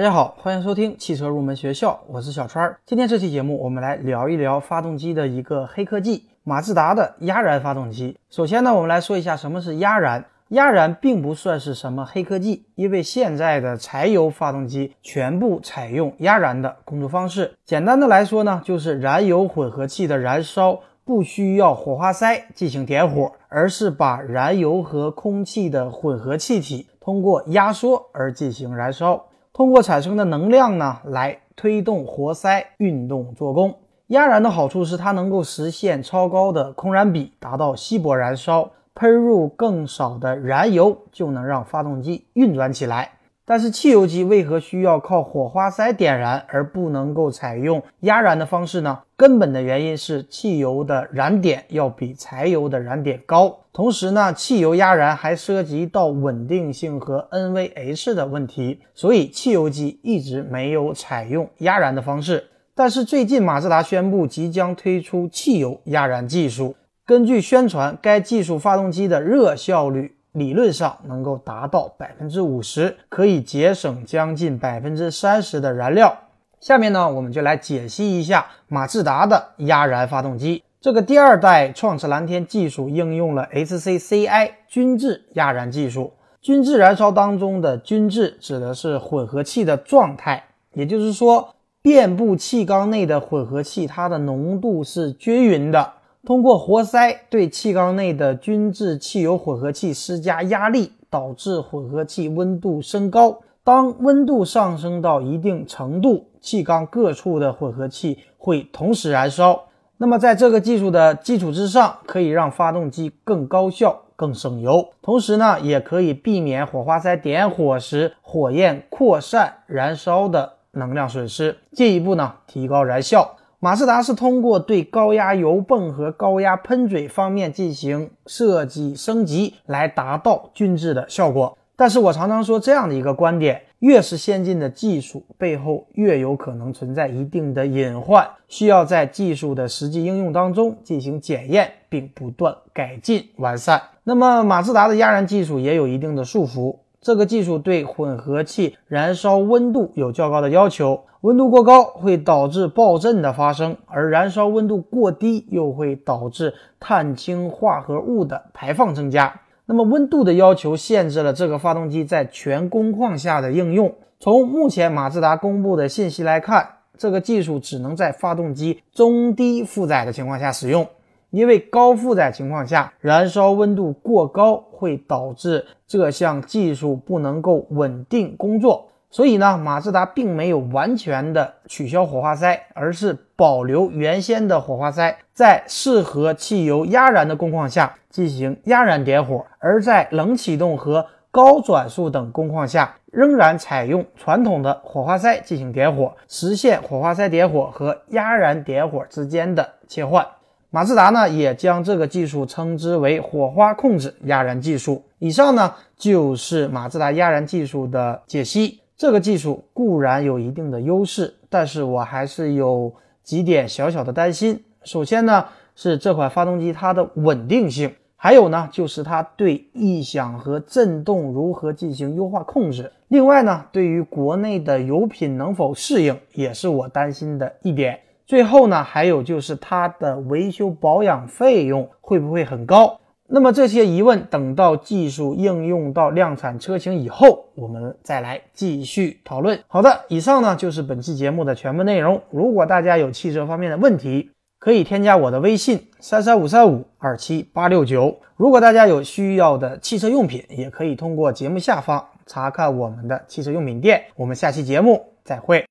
大家好，欢迎收听汽车入门学校，我是小川。今天这期节目，我们来聊一聊发动机的一个黑科技——马自达的压燃发动机。首先呢，我们来说一下什么是压燃。压燃并不算是什么黑科技，因为现在的柴油发动机全部采用压燃的工作方式。简单的来说呢，就是燃油混合气的燃烧不需要火花塞进行点火，而是把燃油和空气的混合气体通过压缩而进行燃烧，通过产生的能量呢来推动活塞运动做功。压燃的好处是它能够实现超高的空燃比，达到稀薄燃烧。喷入更少的燃油就能让发动机运转起来，但是汽油机为何需要靠火花塞点燃而不能够采用压燃的方式呢？根本的原因是汽油的燃点要比柴油的燃点高，同时呢，汽油压燃还涉及到稳定性和 NVH 的问题，所以汽油机一直没有采用压燃的方式。但是最近马自达宣布即将推出汽油压燃技术。根据宣传，该技术发动机的热效率理论上能够达到百分之五十，可以节省将近百分之三十的燃料。下面呢，我们就来解析一下马自达的压燃发动机。这个第二代创驰蓝天技术应用了 HCCI 均质压燃技术。均质燃烧当中的均质指的是混合气的状态，也就是说，遍布气缸内的混合气，它的浓度是均匀的。通过活塞对气缸内的均质汽油混合气施加压力，导致混合气温度升高。当温度上升到一定程度，气缸各处的混合气会同时燃烧。那么，在这个技术的基础之上，可以让发动机更高效、更省油，同时呢，也可以避免火花塞点火时火焰扩散、燃烧的能量损失，进一步呢提高燃效。马自达是通过对高压油泵和高压喷嘴方面进行设计升级，来达到均质的效果。但是我常常说这样的一个观点：越是先进的技术，背后越有可能存在一定的隐患，需要在技术的实际应用当中进行检验，并不断改进完善。那么，马自达的压燃技术也有一定的束缚。这个技术对混合气燃烧温度有较高的要求，温度过高会导致爆震的发生，而燃烧温度过低又会导致碳氢化合物的排放增加。那么温度的要求限制了这个发动机在全工况下的应用。从目前马自达公布的信息来看，这个技术只能在发动机中低负载的情况下使用。因为高负载情况下，燃烧温度过高会导致这项技术不能够稳定工作，所以呢，马自达并没有完全的取消火花塞，而是保留原先的火花塞，在适合汽油压燃的工况下进行压燃点火，而在冷启动和高转速等工况下，仍然采用传统的火花塞进行点火，实现火花塞点火和压燃点火之间的切换。马自达呢，也将这个技术称之为火花控制压燃技术。以上呢，就是马自达压燃技术的解析。这个技术固然有一定的优势，但是我还是有几点小小的担心。首先呢，是这款发动机它的稳定性，还有呢，就是它对异响和震动如何进行优化控制。另外呢，对于国内的油品能否适应，也是我担心的一点。最后呢，还有就是它的维修保养费用会不会很高？那么这些疑问，等到技术应用到量产车型以后，我们再来继续讨论。好的，以上呢就是本期节目的全部内容。如果大家有汽车方面的问题，可以添加我的微信三三五三五二七八六九。如果大家有需要的汽车用品，也可以通过节目下方查看我们的汽车用品店。我们下期节目再会。